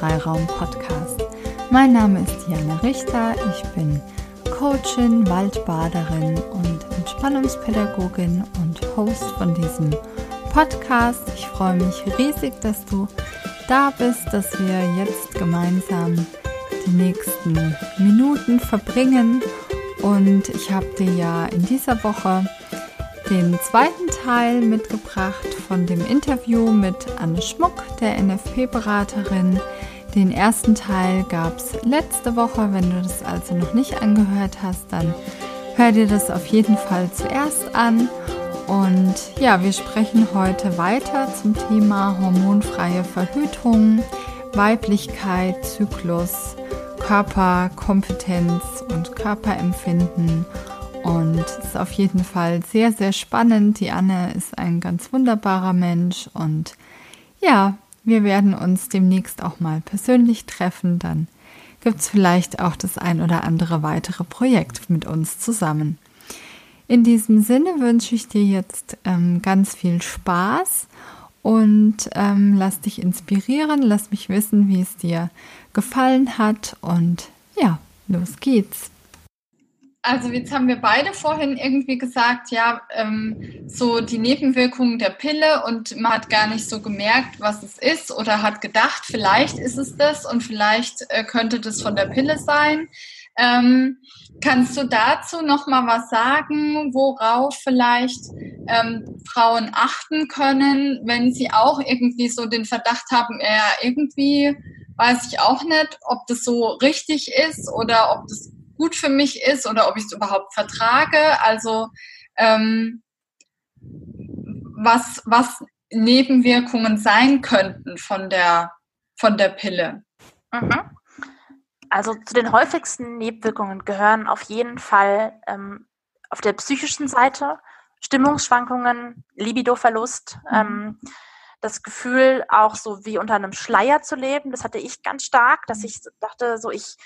dein Freiraum-Podcast. Mein Name ist Diana Richter, ich bin Coachin, Waldbaderin und Entspannungspädagogin und Host von diesem Podcast. Ich freue mich riesig, dass du da bist, dass wir jetzt gemeinsam die nächsten Minuten verbringen. Und ich habe dir ja in dieser Woche den zweiten Teil mitgebracht von dem Interview mit Anne Schmuck, der NFP-Beraterin. Den ersten Teil gab es letzte Woche. Wenn du das also noch nicht angehört hast, dann hör dir das auf jeden Fall zuerst an. Und ja, wir sprechen heute weiter zum Thema hormonfreie Verhütung, Weiblichkeit, Zyklus, Körperkompetenz und Körperempfinden und es ist auf jeden Fall sehr, sehr spannend. Die Anne ist ein ganz wunderbarer Mensch und ja, wir werden uns demnächst auch mal persönlich treffen. Dann gibt es vielleicht auch das ein oder andere weitere Projekt mit uns zusammen. In diesem Sinne wünsche ich dir jetzt ähm, ganz viel Spaß und ähm, lass dich inspirieren, lass mich wissen, wie es dir gefallen hat und ja, los geht's also jetzt haben wir beide vorhin irgendwie gesagt, ja, ähm, so die Nebenwirkungen der Pille und man hat gar nicht so gemerkt, was es ist oder hat gedacht, vielleicht ist es das und vielleicht äh, könnte das von der Pille sein. Ähm, kannst du dazu noch mal was sagen, worauf vielleicht ähm, Frauen achten können, wenn sie auch irgendwie so den Verdacht haben, ja, irgendwie weiß ich auch nicht, ob das so richtig ist oder ob das gut für mich ist oder ob ich es überhaupt vertrage. Also ähm, was, was Nebenwirkungen sein könnten von der, von der Pille. Mhm. Also zu den häufigsten Nebenwirkungen gehören auf jeden Fall ähm, auf der psychischen Seite Stimmungsschwankungen, Libidoverlust, mhm. ähm, das Gefühl auch so wie unter einem Schleier zu leben. Das hatte ich ganz stark, dass ich dachte, so ich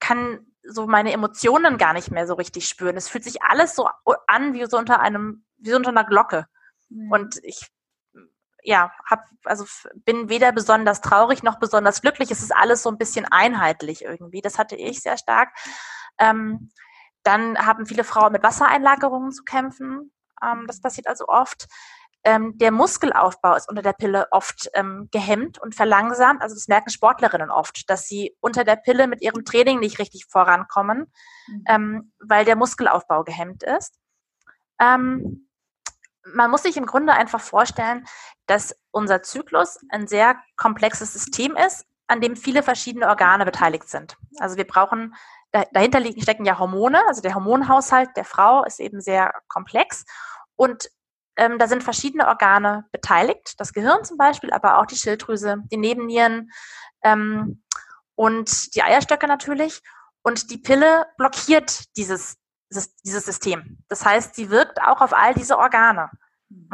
kann so meine Emotionen gar nicht mehr so richtig spüren. Es fühlt sich alles so an wie so unter einem, wie so unter einer Glocke. Mhm. Und ich, ja, hab, also bin weder besonders traurig noch besonders glücklich. Es ist alles so ein bisschen einheitlich irgendwie. Das hatte ich sehr stark. Ähm, dann haben viele Frauen mit Wassereinlagerungen zu kämpfen. Ähm, das passiert also oft. Ähm, der Muskelaufbau ist unter der Pille oft ähm, gehemmt und verlangsamt. Also das merken Sportlerinnen oft, dass sie unter der Pille mit ihrem Training nicht richtig vorankommen, mhm. ähm, weil der Muskelaufbau gehemmt ist. Ähm, man muss sich im Grunde einfach vorstellen, dass unser Zyklus ein sehr komplexes System ist, an dem viele verschiedene Organe beteiligt sind. Also wir brauchen dahinter liegen, stecken ja Hormone, also der Hormonhaushalt der Frau ist eben sehr komplex und ähm, da sind verschiedene Organe beteiligt, das Gehirn zum Beispiel, aber auch die Schilddrüse, die Nebennieren ähm, und die Eierstöcke natürlich. Und die Pille blockiert dieses, dieses System. Das heißt, sie wirkt auch auf all diese Organe.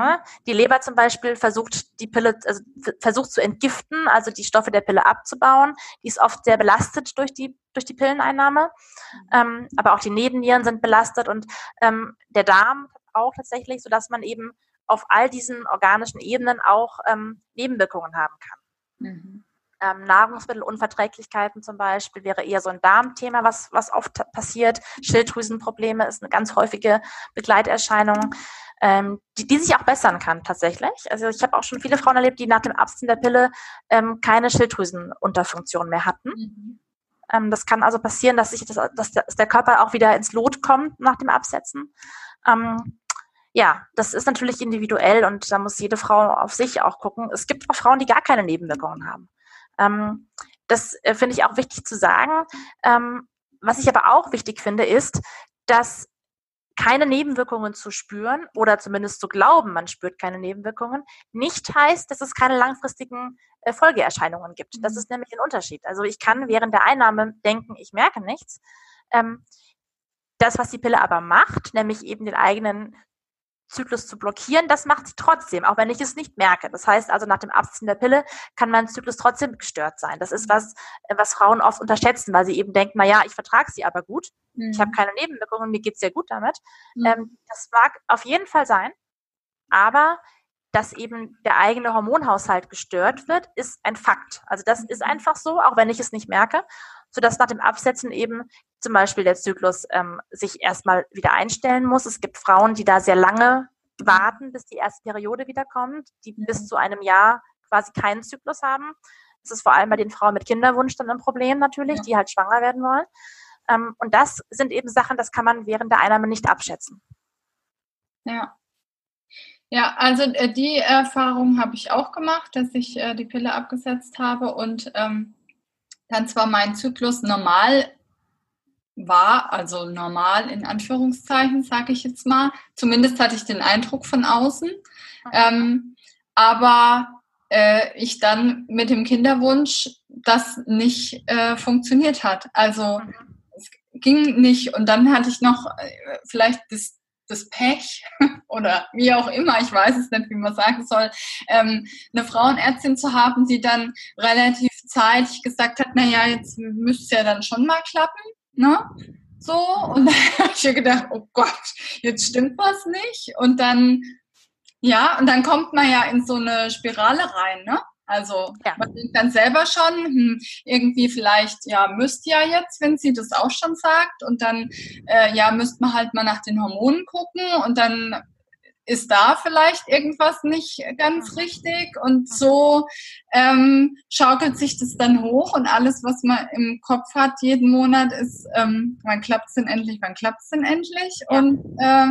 Mhm. Die Leber zum Beispiel versucht die Pille, also versucht zu entgiften, also die Stoffe der Pille abzubauen. Die ist oft sehr belastet durch die durch die Pilleneinnahme, ähm, aber auch die Nebennieren sind belastet und ähm, der Darm auch tatsächlich, sodass man eben auf all diesen organischen Ebenen auch ähm, Nebenwirkungen haben kann. Mhm. Ähm, Nahrungsmittelunverträglichkeiten zum Beispiel wäre eher so ein Darmthema, was, was oft passiert. Schilddrüsenprobleme ist eine ganz häufige Begleiterscheinung, ähm, die, die sich auch bessern kann tatsächlich. Also ich habe auch schon viele Frauen erlebt, die nach dem Absetzen der Pille ähm, keine Schilddrüsenunterfunktion mehr hatten. Mhm. Ähm, das kann also passieren, dass, sich das, dass der Körper auch wieder ins Lot kommt nach dem Absetzen. Ähm, ja, das ist natürlich individuell und da muss jede Frau auf sich auch gucken. Es gibt auch Frauen, die gar keine Nebenwirkungen haben. Ähm, das äh, finde ich auch wichtig zu sagen. Ähm, was ich aber auch wichtig finde, ist, dass keine Nebenwirkungen zu spüren oder zumindest zu glauben, man spürt keine Nebenwirkungen, nicht heißt, dass es keine langfristigen äh, Folgeerscheinungen gibt. Das mhm. ist nämlich ein Unterschied. Also ich kann während der Einnahme denken, ich merke nichts. Ähm, das, was die Pille aber macht, nämlich eben den eigenen Zyklus zu blockieren, das macht sie trotzdem, auch wenn ich es nicht merke. Das heißt also, nach dem Abziehen der Pille kann mein Zyklus trotzdem gestört sein. Das ist was, äh, was Frauen oft unterschätzen, weil sie eben denken, na ja, ich vertrage sie aber gut, mhm. ich habe keine Nebenwirkungen, mir geht's sehr gut damit. Mhm. Ähm, das mag auf jeden Fall sein, aber dass eben der eigene Hormonhaushalt gestört wird, ist ein Fakt. Also das ist einfach so, auch wenn ich es nicht merke, sodass nach dem Absetzen eben zum Beispiel der Zyklus ähm, sich erstmal wieder einstellen muss. Es gibt Frauen, die da sehr lange warten, bis die erste Periode wiederkommt, die bis zu einem Jahr quasi keinen Zyklus haben. Das ist vor allem bei den Frauen mit Kinderwunsch dann ein Problem natürlich, ja. die halt schwanger werden wollen. Ähm, und das sind eben Sachen, das kann man während der Einnahme nicht abschätzen. Ja. Ja, also äh, die Erfahrung habe ich auch gemacht, dass ich äh, die Pille abgesetzt habe und ähm, dann zwar mein Zyklus normal war, also normal in Anführungszeichen, sage ich jetzt mal. Zumindest hatte ich den Eindruck von außen. Ähm, aber äh, ich dann mit dem Kinderwunsch das nicht äh, funktioniert hat. Also es ging nicht. Und dann hatte ich noch äh, vielleicht das das Pech oder wie auch immer, ich weiß es nicht, wie man sagen soll, ähm, eine Frauenärztin zu haben, die dann relativ zeitig gesagt hat, naja, jetzt müsste es ja dann schon mal klappen, ne? So, und dann habe ich mir gedacht, oh Gott, jetzt stimmt was nicht. Und dann, ja, und dann kommt man ja in so eine Spirale rein, ne? Also ja. man denkt dann selber schon, hm, irgendwie vielleicht, ja, müsst ja jetzt, wenn sie das auch schon sagt. Und dann, äh, ja, müsste man halt mal nach den Hormonen gucken und dann ist da vielleicht irgendwas nicht ganz richtig und so ähm, schaukelt sich das dann hoch und alles, was man im Kopf hat jeden Monat ist, ähm, wann klappt es denn endlich, wann klappt es denn endlich? Und äh,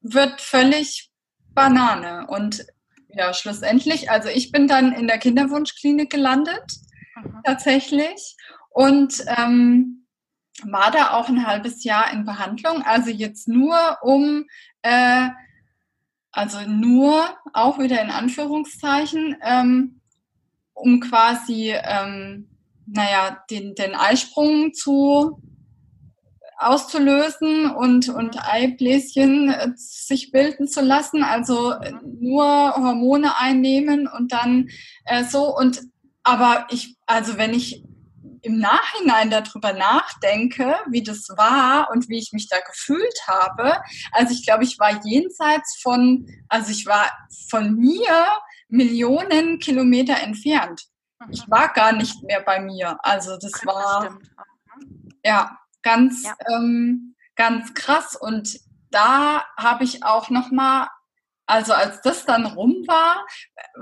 wird völlig Banane. Und ja, schlussendlich, also ich bin dann in der Kinderwunschklinik gelandet, mhm. tatsächlich, und ähm, war da auch ein halbes Jahr in Behandlung, also jetzt nur um, äh, also nur, auch wieder in Anführungszeichen, ähm, um quasi, ähm, naja, den, den Eisprung zu auszulösen und, und Eibläschen äh, sich bilden zu lassen, also äh, nur Hormone einnehmen und dann äh, so. Und aber ich, also wenn ich im Nachhinein darüber nachdenke, wie das war und wie ich mich da gefühlt habe, also ich glaube, ich war jenseits von, also ich war von mir Millionen Kilometer entfernt. Ich mhm. war gar nicht mehr bei mir. Also das war, ja, ganz, ja. ähm, ganz krass. Und da habe ich auch noch mal, also als das dann rum war,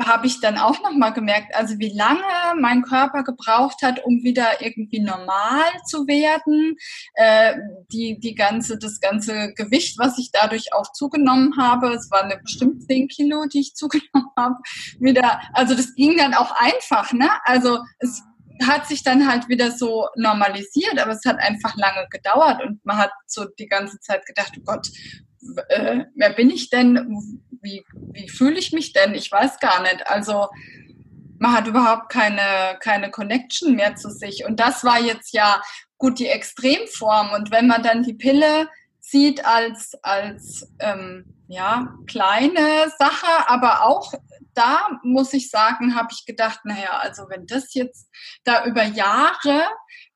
habe ich dann auch noch mal gemerkt, also wie lange mein Körper gebraucht hat, um wieder irgendwie normal zu werden. Äh, die, die ganze, das ganze Gewicht, was ich dadurch auch zugenommen habe, es waren bestimmt 10 Kilo, die ich zugenommen habe, wieder, also das ging dann auch einfach, ne? Also es hat sich dann halt wieder so normalisiert, aber es hat einfach lange gedauert und man hat so die ganze Zeit gedacht, oh Gott, äh, wer bin ich denn? Wie, wie fühle ich mich denn? Ich weiß gar nicht. Also man hat überhaupt keine, keine Connection mehr zu sich. Und das war jetzt ja gut die Extremform. Und wenn man dann die Pille sieht als, als ähm, ja, kleine Sache, aber auch da muss ich sagen, habe ich gedacht, naja, also wenn das jetzt da über Jahre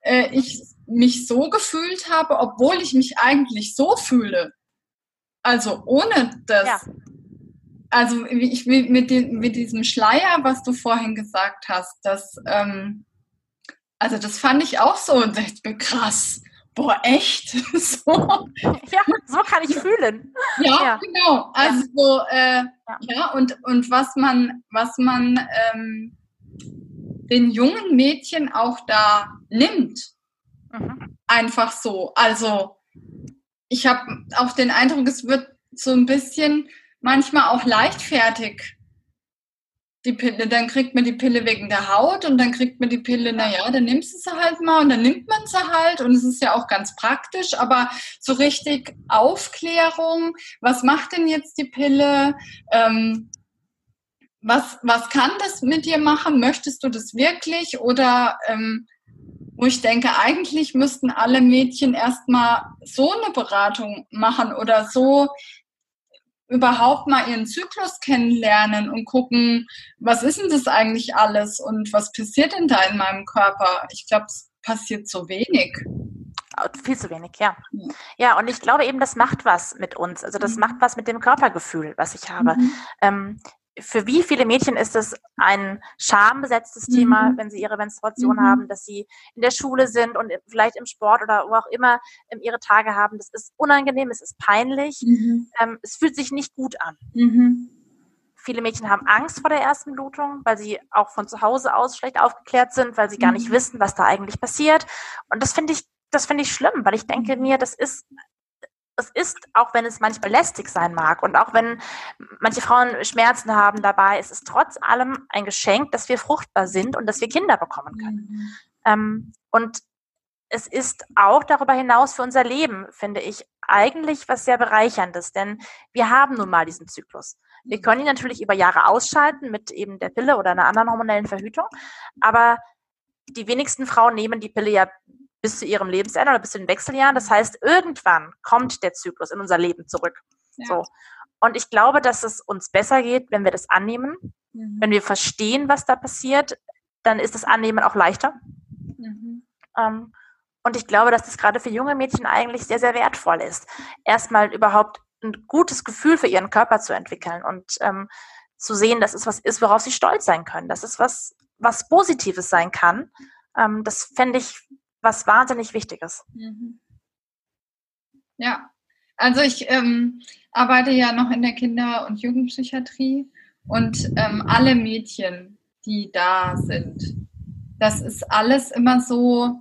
äh, ich mich so gefühlt habe, obwohl ich mich eigentlich so fühle, also ohne das, ja. Also ich mit, dem, mit diesem Schleier, was du vorhin gesagt hast, das, ähm, also das fand ich auch so und dachte krass boah, echt? so. Ja, so kann ich fühlen. Ja, ja. genau. Also so, äh, ja. ja, und, und was man, was man ähm, den jungen Mädchen auch da nimmt. Mhm. Einfach so. Also ich habe auch den Eindruck, es wird so ein bisschen manchmal auch leichtfertig die Pille, dann kriegt man die Pille wegen der Haut und dann kriegt man die Pille, naja, dann nimmst du sie halt mal und dann nimmt man sie halt und es ist ja auch ganz praktisch, aber so richtig Aufklärung, was macht denn jetzt die Pille? Ähm, was, was kann das mit dir machen? Möchtest du das wirklich? Oder ähm, wo ich denke, eigentlich müssten alle Mädchen erstmal so eine Beratung machen oder so überhaupt mal ihren Zyklus kennenlernen und gucken, was ist denn das eigentlich alles und was passiert denn da in meinem Körper? Ich glaube, es passiert so wenig. Viel zu wenig, ja. Ja, und ich glaube eben, das macht was mit uns. Also das mhm. macht was mit dem Körpergefühl, was ich habe. Mhm. Ähm, für wie viele Mädchen ist es ein schambesetztes mhm. Thema, wenn sie ihre Menstruation mhm. haben, dass sie in der Schule sind und vielleicht im Sport oder wo auch immer ähm, ihre Tage haben. Das ist unangenehm, es ist peinlich, mhm. ähm, es fühlt sich nicht gut an. Mhm. Viele Mädchen haben Angst vor der ersten Blutung, weil sie auch von zu Hause aus schlecht aufgeklärt sind, weil sie gar nicht mhm. wissen, was da eigentlich passiert. Und das finde ich, das finde ich schlimm, weil ich denke mir, das ist es ist, auch wenn es manchmal lästig sein mag und auch wenn manche Frauen Schmerzen haben dabei, es ist trotz allem ein Geschenk, dass wir fruchtbar sind und dass wir Kinder bekommen können. Mhm. Ähm, und es ist auch darüber hinaus für unser Leben, finde ich, eigentlich was sehr bereicherndes, denn wir haben nun mal diesen Zyklus. Wir mhm. können ihn natürlich über Jahre ausschalten mit eben der Pille oder einer anderen hormonellen Verhütung, aber die wenigsten Frauen nehmen die Pille ja bis zu ihrem Lebensende oder bis zu den Wechseljahren. Das heißt, irgendwann kommt der Zyklus in unser Leben zurück. Ja. So. Und ich glaube, dass es uns besser geht, wenn wir das annehmen, mhm. wenn wir verstehen, was da passiert, dann ist das Annehmen auch leichter. Mhm. Ähm, und ich glaube, dass das gerade für junge Mädchen eigentlich sehr, sehr wertvoll ist, erstmal überhaupt ein gutes Gefühl für ihren Körper zu entwickeln und ähm, zu sehen, dass es was ist, worauf sie stolz sein können, dass es was, was Positives sein kann. Ähm, das fände ich was wahnsinnig Wichtiges. Mhm. Ja, also ich ähm, arbeite ja noch in der Kinder- und Jugendpsychiatrie und ähm, alle Mädchen, die da sind, das ist alles immer so,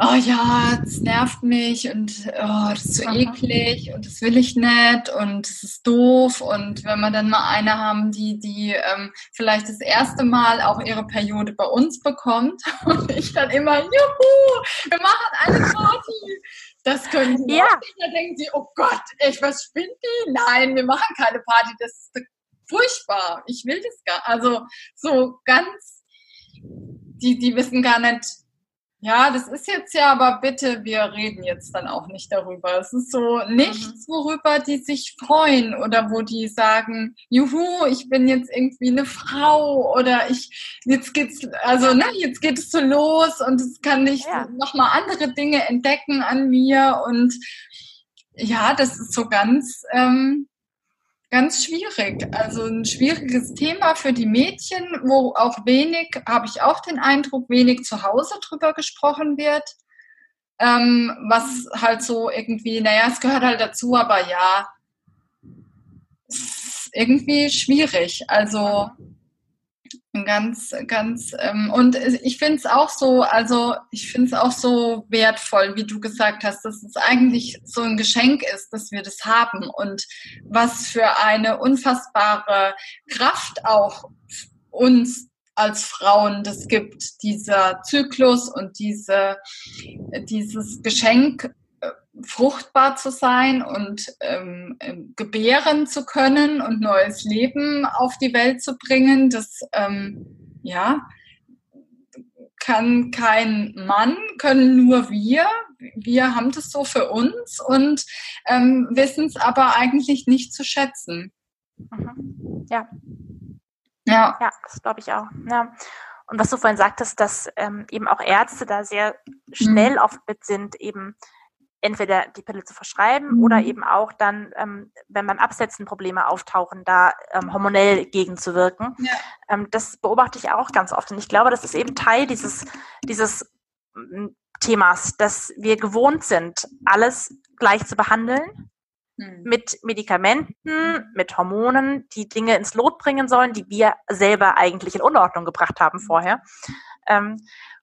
oh ja, das nervt mich und oh, das ist so Aha. eklig und das will ich nicht und das ist doof. Und wenn wir dann mal eine haben, die, die ähm, vielleicht das erste Mal auch ihre Periode bei uns bekommt und ich dann immer, juhu, wir machen eine Party. Das können die ja. Da denken sie, oh Gott, echt, was spinnt die? Nein, wir machen keine Party, das ist furchtbar. Ich will das gar Also so ganz, die, die wissen gar nicht, ja, das ist jetzt ja, aber bitte, wir reden jetzt dann auch nicht darüber. Es ist so nichts, mhm. worüber die sich freuen oder wo die sagen, juhu, ich bin jetzt irgendwie eine Frau oder ich, jetzt geht's, also ne, jetzt geht es so los und es kann ich ja. nochmal andere Dinge entdecken an mir und ja, das ist so ganz, ähm, ganz schwierig. Also ein schwieriges Thema für die Mädchen, wo auch wenig, habe ich auch den Eindruck, wenig zu Hause drüber gesprochen wird. Ähm, was halt so irgendwie, naja, es gehört halt dazu, aber ja, ist irgendwie schwierig. Also Ganz, ganz, ähm, und ich finde es auch so, also ich finde es auch so wertvoll, wie du gesagt hast, dass es eigentlich so ein Geschenk ist, dass wir das haben und was für eine unfassbare Kraft auch uns als Frauen das gibt, dieser Zyklus und diese, dieses Geschenk fruchtbar zu sein und ähm, ähm, gebären zu können und neues Leben auf die Welt zu bringen, das ähm, ja kann kein Mann, können nur wir. Wir haben das so für uns und ähm, wissen es aber eigentlich nicht zu schätzen. Mhm. Ja. Ja. Ja, das glaube ich auch. Ja. Und was du vorhin sagtest, dass ähm, eben auch Ärzte da sehr schnell mhm. oft mit sind, eben entweder die Pille zu verschreiben mhm. oder eben auch dann, ähm, wenn beim Absetzen Probleme auftauchen, da ähm, hormonell gegenzuwirken. Ja. Ähm, das beobachte ich auch ganz oft. Und ich glaube, das ist eben Teil dieses, dieses mm, Themas, dass wir gewohnt sind, alles gleich zu behandeln. Mhm. Mit Medikamenten, mit Hormonen, die Dinge ins Lot bringen sollen, die wir selber eigentlich in Unordnung gebracht haben mhm. vorher. Ähm,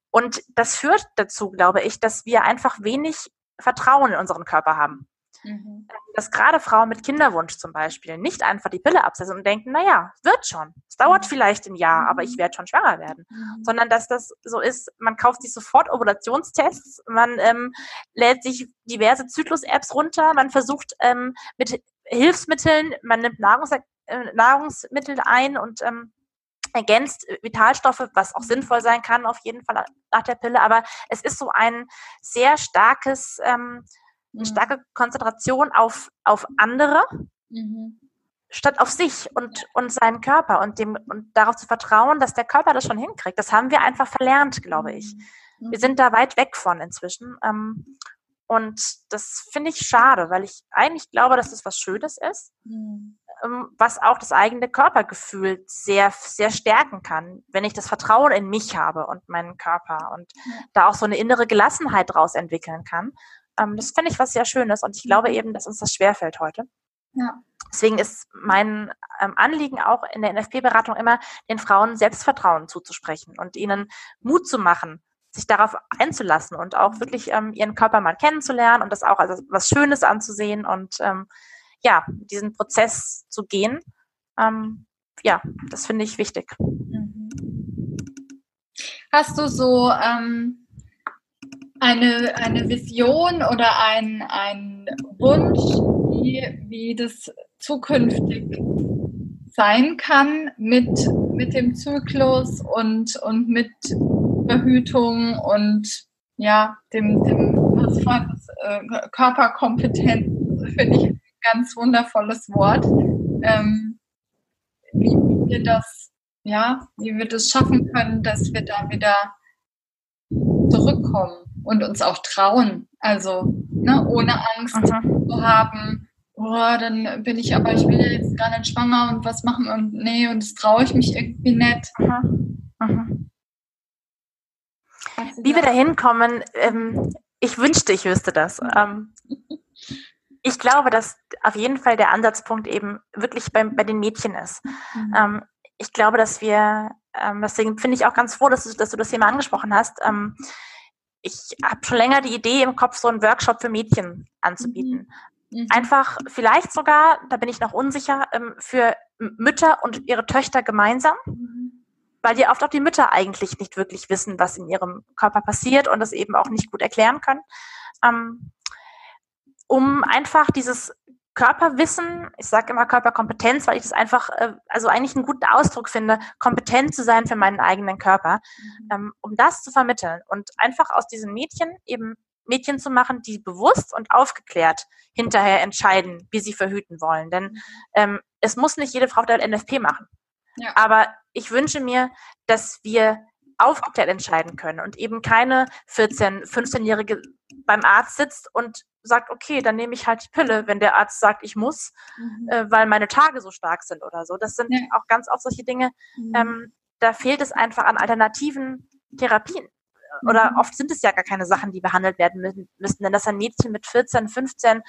und das führt dazu, glaube ich, dass wir einfach wenig Vertrauen in unseren Körper haben. Mhm. Dass gerade Frauen mit Kinderwunsch zum Beispiel nicht einfach die Pille absetzen und denken, naja, wird schon. Es dauert mhm. vielleicht ein Jahr, aber ich mhm. werde schon schwanger werden. Mhm. Sondern dass das so ist, man kauft sich sofort Ovulationstests, man ähm, lädt sich diverse Zyklus-Apps runter, man versucht ähm, mit Hilfsmitteln, man nimmt Nahrungs äh, Nahrungsmittel ein und ähm, ergänzt Vitalstoffe, was auch sinnvoll sein kann, auf jeden Fall nach der Pille. Aber es ist so ein sehr starkes, ähm, eine mhm. starke Konzentration auf, auf andere. Mhm. statt auf sich und, und seinen Körper und dem und darauf zu vertrauen, dass der Körper das schon hinkriegt. Das haben wir einfach verlernt, glaube ich. Mhm. Wir sind da weit weg von inzwischen. Ähm, und das finde ich schade, weil ich eigentlich glaube, dass das was Schönes ist. Mhm was auch das eigene Körpergefühl sehr, sehr stärken kann, wenn ich das Vertrauen in mich habe und meinen Körper und da auch so eine innere Gelassenheit draus entwickeln kann. Ähm, das finde ich was sehr Schönes und ich glaube eben, dass uns das schwerfällt heute. Ja. Deswegen ist mein ähm, Anliegen auch in der NFP-Beratung immer, den Frauen Selbstvertrauen zuzusprechen und ihnen Mut zu machen, sich darauf einzulassen und auch wirklich ähm, ihren Körper mal kennenzulernen und das auch als was Schönes anzusehen und ähm, ja, diesen Prozess zu gehen. Ähm, ja, das finde ich wichtig. Mhm. Hast du so ähm, eine, eine Vision oder ein, ein Wunsch, wie, wie das zukünftig sein kann mit, mit dem Zyklus und, und mit Verhütung und ja, dem, dem was war das, äh, Körperkompetenz, finde ich ganz wundervolles Wort. Ähm, wie, wir das, ja, wie wir das schaffen können, dass wir da wieder zurückkommen und uns auch trauen. Also ne, ohne Angst Aha. zu haben, oh, dann bin ich aber, ich bin jetzt gar nicht schwanger und was machen und nee, und das traue ich mich irgendwie nicht. Aha. Aha. Wie wir da hinkommen, ähm, ich wünschte, ich wüsste das. Ähm, ich glaube, dass auf jeden Fall der Ansatzpunkt eben wirklich bei, bei den Mädchen ist. Mhm. Ähm, ich glaube, dass wir, ähm, deswegen finde ich auch ganz froh, dass du, dass du das Thema angesprochen hast. Ähm, ich habe schon länger die Idee im Kopf, so einen Workshop für Mädchen anzubieten. Mhm. Mhm. Einfach vielleicht sogar, da bin ich noch unsicher, ähm, für Mütter und ihre Töchter gemeinsam. Mhm weil die oft auch die Mütter eigentlich nicht wirklich wissen, was in ihrem Körper passiert und das eben auch nicht gut erklären können. Ähm, um einfach dieses Körperwissen, ich sage immer Körperkompetenz, weil ich das einfach, äh, also eigentlich einen guten Ausdruck finde, kompetent zu sein für meinen eigenen Körper, mhm. ähm, um das zu vermitteln und einfach aus diesen Mädchen eben Mädchen zu machen, die bewusst und aufgeklärt hinterher entscheiden, wie sie verhüten wollen. Denn mhm. ähm, es muss nicht jede Frau der NFP machen. Ja. Aber ich wünsche mir, dass wir aufgeklärt entscheiden können und eben keine 14-, 15-Jährige beim Arzt sitzt und sagt, okay, dann nehme ich halt die Pille, wenn der Arzt sagt, ich muss, mhm. äh, weil meine Tage so stark sind oder so. Das sind ja. auch ganz oft solche Dinge. Mhm. Ähm, da fehlt es einfach an alternativen Therapien. Oder mhm. oft sind es ja gar keine Sachen, die behandelt werden müssen, müssen. Denn dass ein Mädchen mit 14, 15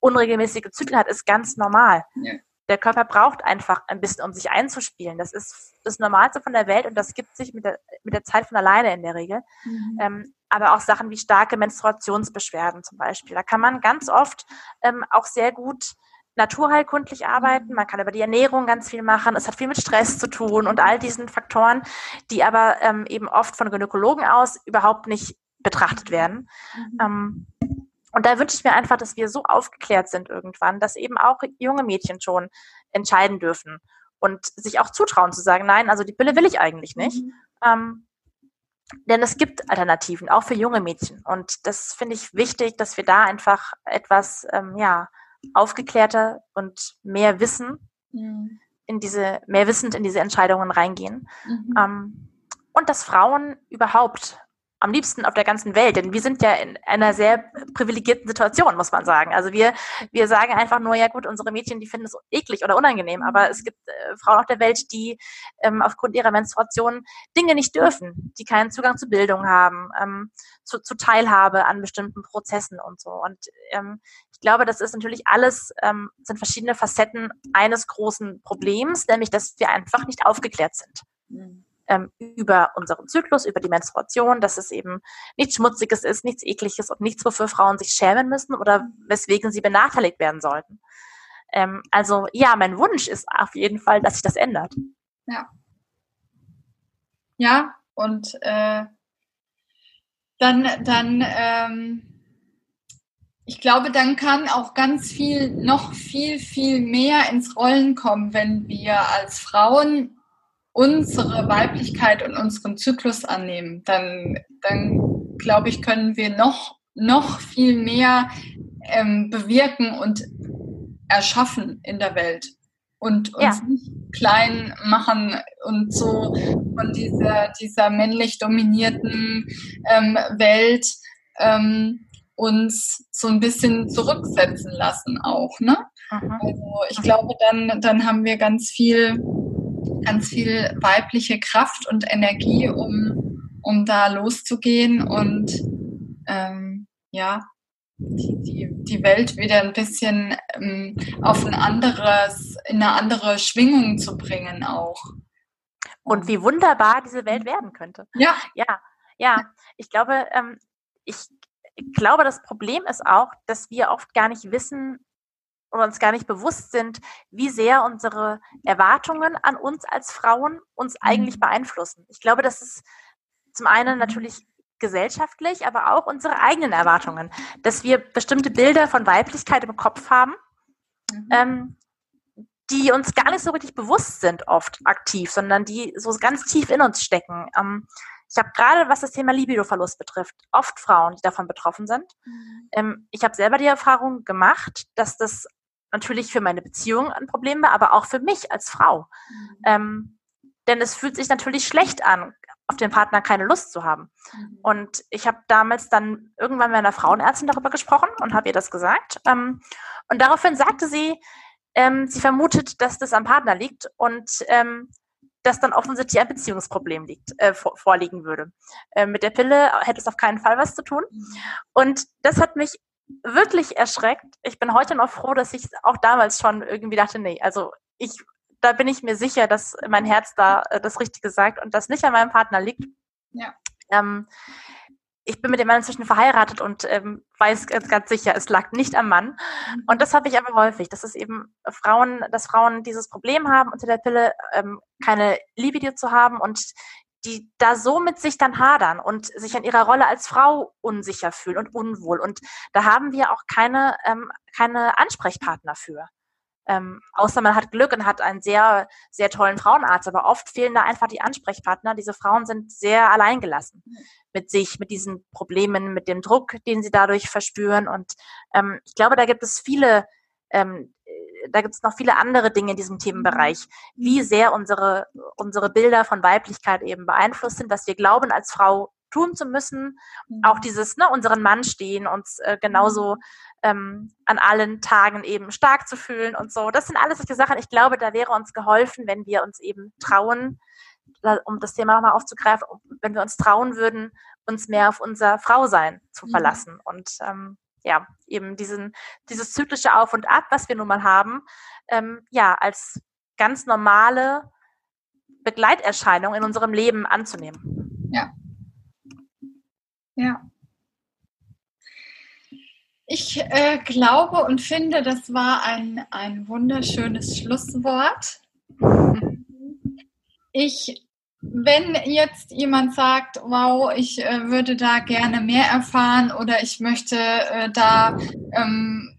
unregelmäßige Zyklen hat, ist ganz normal. Ja der Körper braucht einfach ein bisschen, um sich einzuspielen. Das ist das Normalste von der Welt und das gibt sich mit der, mit der Zeit von alleine in der Regel. Mhm. Ähm, aber auch Sachen wie starke Menstruationsbeschwerden zum Beispiel. Da kann man ganz oft ähm, auch sehr gut naturheilkundlich arbeiten. Man kann über die Ernährung ganz viel machen. Es hat viel mit Stress zu tun und all diesen Faktoren, die aber ähm, eben oft von Gynäkologen aus überhaupt nicht betrachtet werden. Mhm. Ähm, und da wünsche ich mir einfach, dass wir so aufgeklärt sind irgendwann, dass eben auch junge Mädchen schon entscheiden dürfen und sich auch zutrauen zu sagen, nein, also die Pille will ich eigentlich nicht. Mhm. Ähm, denn es gibt Alternativen, auch für junge Mädchen. Und das finde ich wichtig, dass wir da einfach etwas ähm, ja, aufgeklärter und mehr Wissen mhm. in diese, mehr wissend in diese Entscheidungen reingehen. Mhm. Ähm, und dass Frauen überhaupt am liebsten auf der ganzen Welt, denn wir sind ja in einer sehr privilegierten Situation, muss man sagen. Also wir, wir sagen einfach nur, ja gut, unsere Mädchen, die finden es eklig oder unangenehm, aber es gibt äh, Frauen auf der Welt, die ähm, aufgrund ihrer Menstruation Dinge nicht dürfen, die keinen Zugang zu Bildung haben, ähm, zu, zu Teilhabe an bestimmten Prozessen und so. Und ähm, ich glaube, das ist natürlich alles, ähm, sind verschiedene Facetten eines großen Problems, nämlich dass wir einfach nicht aufgeklärt sind. Mhm ähm, über unseren Zyklus, über die Menstruation, dass es eben nichts Schmutziges ist, nichts Ekliges und nichts, wofür Frauen sich schämen müssen oder weswegen sie benachteiligt werden sollten. Ähm, also ja, mein Wunsch ist auf jeden Fall, dass sich das ändert. Ja. Ja, und äh, dann, dann ähm, ich glaube, dann kann auch ganz viel, noch viel, viel mehr ins Rollen kommen, wenn wir als Frauen unsere Weiblichkeit und unseren Zyklus annehmen, dann, dann glaube ich, können wir noch, noch viel mehr ähm, bewirken und erschaffen in der Welt und uns ja. nicht klein machen und so von dieser, dieser männlich dominierten ähm, Welt ähm, uns so ein bisschen zurücksetzen lassen auch, ne? Also ich glaube, dann, dann haben wir ganz viel, ganz viel weibliche Kraft und Energie, um, um da loszugehen und ähm, ja, die, die, die Welt wieder ein bisschen ähm, auf ein anderes, in eine andere Schwingung zu bringen auch. Und wie wunderbar diese Welt werden könnte. Ja. Ja, ja. Ich glaube, ähm, ich glaube, das Problem ist auch, dass wir oft gar nicht wissen oder uns gar nicht bewusst sind, wie sehr unsere Erwartungen an uns als Frauen uns eigentlich mhm. beeinflussen. Ich glaube, das ist zum einen natürlich gesellschaftlich, aber auch unsere eigenen Erwartungen, dass wir bestimmte Bilder von Weiblichkeit im Kopf haben, mhm. ähm, die uns gar nicht so richtig bewusst sind, oft aktiv, sondern die so ganz tief in uns stecken. Ähm, ich habe gerade, was das Thema Libido-Verlust betrifft, oft Frauen, die davon betroffen sind. Mhm. Ähm, ich habe selber die Erfahrung gemacht, dass das natürlich für meine Beziehung ein Problem war, aber auch für mich als Frau. Mhm. Ähm, denn es fühlt sich natürlich schlecht an, auf den Partner keine Lust zu haben. Mhm. Und ich habe damals dann irgendwann mit einer Frauenärztin darüber gesprochen und habe ihr das gesagt. Ähm, und daraufhin sagte sie, ähm, sie vermutet, dass das am Partner liegt und ähm, dass dann offensichtlich ein Beziehungsproblem liegt, äh, vor, vorliegen würde. Äh, mit der Pille hätte es auf keinen Fall was zu tun. Mhm. Und das hat mich wirklich erschreckt. Ich bin heute noch froh, dass ich auch damals schon irgendwie dachte, nee, also ich da bin ich mir sicher, dass mein Herz da äh, das Richtige sagt und das nicht an meinem Partner liegt. Ja. Ähm, ich bin mit dem Mann inzwischen verheiratet und ähm, weiß ganz, ganz sicher, es lag nicht am Mann. Mhm. Und das habe ich aber häufig, dass es eben Frauen, dass Frauen dieses Problem haben, unter der Pille ähm, keine Libido zu haben und die da so mit sich dann hadern und sich an ihrer Rolle als Frau unsicher fühlen und unwohl. Und da haben wir auch keine, ähm, keine Ansprechpartner für. Ähm, außer man hat Glück und hat einen sehr, sehr tollen Frauenarzt. Aber oft fehlen da einfach die Ansprechpartner. Diese Frauen sind sehr alleingelassen mit sich, mit diesen Problemen, mit dem Druck, den sie dadurch verspüren. Und ähm, ich glaube, da gibt es viele, ähm, da gibt es noch viele andere Dinge in diesem Themenbereich, wie sehr unsere, unsere Bilder von Weiblichkeit eben beeinflusst sind, was wir glauben, als Frau tun zu müssen. Auch dieses, ne, unseren Mann stehen, uns äh, genauso ähm, an allen Tagen eben stark zu fühlen und so. Das sind alles solche Sachen. Ich glaube, da wäre uns geholfen, wenn wir uns eben trauen, um das Thema nochmal aufzugreifen, wenn wir uns trauen würden, uns mehr auf unser Frausein zu mhm. verlassen mhm. und ähm, ja, eben diesen, dieses zyklische Auf und Ab, was wir nun mal haben, ähm, ja, als ganz normale Begleiterscheinung in unserem Leben anzunehmen. Ja. Ja. Ich äh, glaube und finde, das war ein, ein wunderschönes Schlusswort. Ich, wenn jetzt jemand sagt, wow, ich äh, würde da gerne mehr erfahren oder ich möchte äh, da ähm,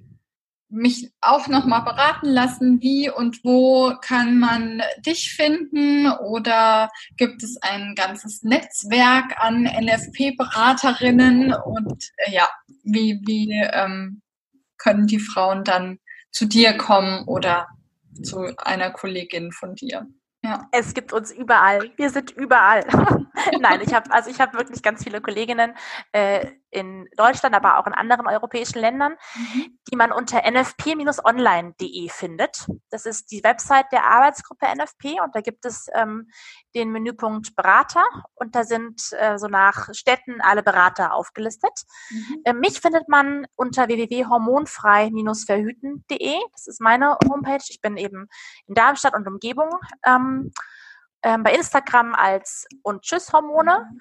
mich auch nochmal beraten lassen, wie und wo kann man dich finden oder gibt es ein ganzes Netzwerk an NFP-Beraterinnen und äh, ja, wie, wie ähm, können die Frauen dann zu dir kommen oder zu einer Kollegin von dir? Ja. Es gibt uns überall. Wir sind überall. Nein, ich habe also ich habe wirklich ganz viele Kolleginnen äh, in Deutschland, aber auch in anderen europäischen Ländern, mhm. die man unter nfp-online.de findet. Das ist die Website der Arbeitsgruppe NFP und da gibt es ähm, den Menüpunkt Berater und da sind äh, so nach Städten alle Berater aufgelistet. Mhm. Äh, mich findet man unter www.hormonfrei-verhüten.de. Das ist meine Homepage. Ich bin eben in Darmstadt und Umgebung. Ähm, ähm, bei Instagram als und Tschüss Hormone. Mhm.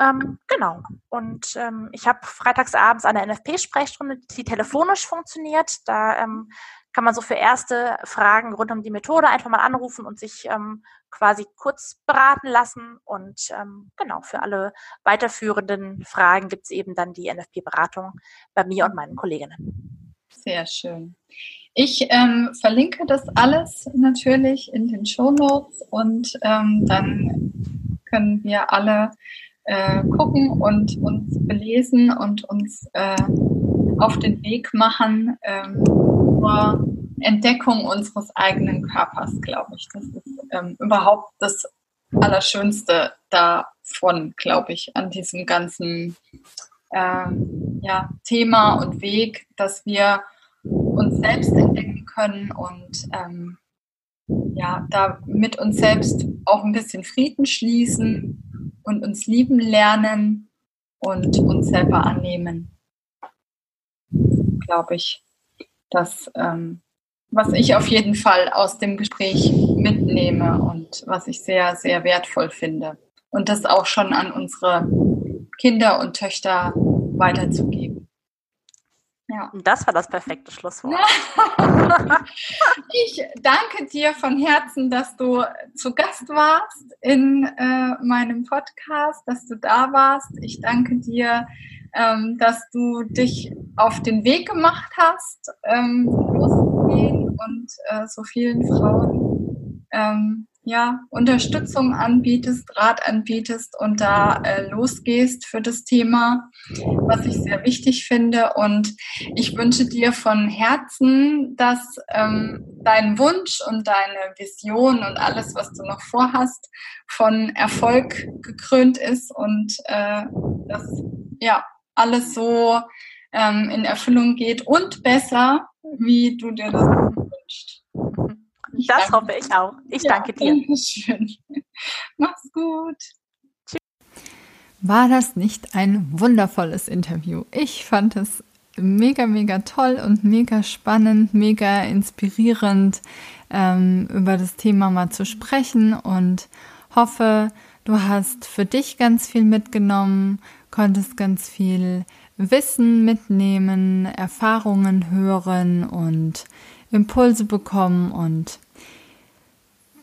Ähm, genau. Und ähm, ich habe freitagsabends eine NFP-Sprechstunde, die telefonisch funktioniert. Da ähm, kann man so für erste Fragen rund um die Methode einfach mal anrufen und sich ähm, quasi kurz beraten lassen. Und ähm, genau, für alle weiterführenden Fragen gibt es eben dann die NFP-Beratung bei mir und meinen Kolleginnen. Sehr schön. Ich ähm, verlinke das alles natürlich in den Show Notes und dann können wir alle äh, gucken und uns belesen und uns äh, auf den Weg machen ähm, zur Entdeckung unseres eigenen Körpers, glaube ich. Das ist ähm, überhaupt das Allerschönste davon, glaube ich, an diesem ganzen äh, ja, Thema und Weg, dass wir uns selbst entdecken können und ähm, ja, da mit uns selbst auch ein bisschen Frieden schließen und uns lieben lernen und uns selber annehmen. Glaube ich, dass ähm, was ich auf jeden Fall aus dem Gespräch mitnehme und was ich sehr, sehr wertvoll finde. Und das auch schon an unsere Kinder und Töchter weiterzugeben. Ja. Das war das perfekte Schlusswort. ich danke dir von Herzen, dass du zu Gast warst in äh, meinem Podcast, dass du da warst. Ich danke dir, ähm, dass du dich auf den Weg gemacht hast, ähm, loszugehen und äh, so vielen Frauen ähm, ja, Unterstützung anbietest, Rat anbietest und da äh, losgehst für das Thema, was ich sehr wichtig finde. Und ich wünsche dir von Herzen, dass ähm, dein Wunsch und deine Vision und alles, was du noch vorhast, von Erfolg gekrönt ist und äh, dass ja alles so ähm, in Erfüllung geht und besser, wie du dir das wünschst. Ich das hoffe ich auch. Ich ja, danke dir. Schön. Mach's gut. War das nicht ein wundervolles Interview? Ich fand es mega, mega toll und mega spannend, mega inspirierend, ähm, über das Thema mal zu sprechen und hoffe, du hast für dich ganz viel mitgenommen, konntest ganz viel Wissen mitnehmen, Erfahrungen hören und Impulse bekommen und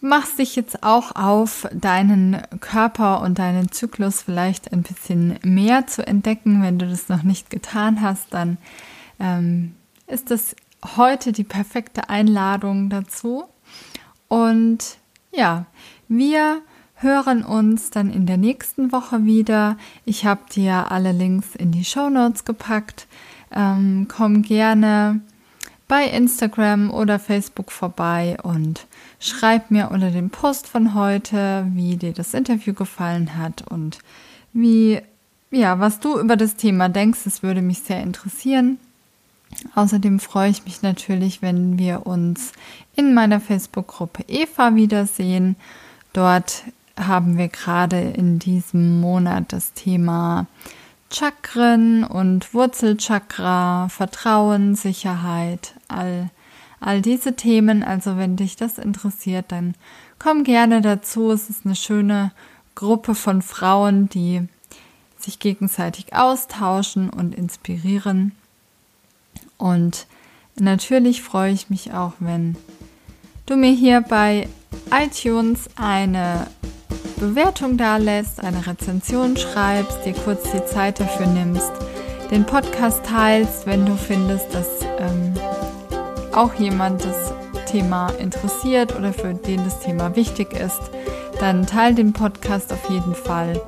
machst dich jetzt auch auf, deinen Körper und deinen Zyklus vielleicht ein bisschen mehr zu entdecken. Wenn du das noch nicht getan hast, dann ähm, ist das heute die perfekte Einladung dazu. Und ja, wir hören uns dann in der nächsten Woche wieder. Ich habe dir alle Links in die Show Notes gepackt. Ähm, komm gerne bei Instagram oder Facebook vorbei und schreib mir unter dem Post von heute, wie dir das Interview gefallen hat und wie, ja, was du über das Thema denkst. Das würde mich sehr interessieren. Außerdem freue ich mich natürlich, wenn wir uns in meiner Facebook-Gruppe Eva wiedersehen. Dort haben wir gerade in diesem Monat das Thema Chakren und Wurzelchakra, Vertrauen, Sicherheit, all, all diese Themen. Also wenn dich das interessiert, dann komm gerne dazu. Es ist eine schöne Gruppe von Frauen, die sich gegenseitig austauschen und inspirieren. Und natürlich freue ich mich auch, wenn du mir hier bei iTunes eine Bewertung da lässt, eine Rezension schreibst, dir kurz die Zeit dafür nimmst, den Podcast teilst, wenn du findest, dass ähm, auch jemand das Thema interessiert oder für den das Thema wichtig ist, dann teil den Podcast auf jeden Fall.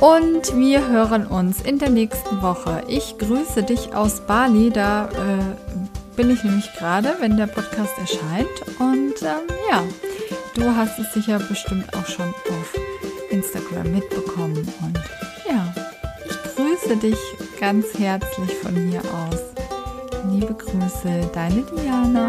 Und wir hören uns in der nächsten Woche. Ich grüße dich aus Bali, da äh, bin ich nämlich gerade, wenn der Podcast erscheint. Und ähm, ja, Du hast es sicher bestimmt auch schon auf Instagram mitbekommen. Und ja, ich grüße dich ganz herzlich von hier aus. Liebe Grüße, deine Diana.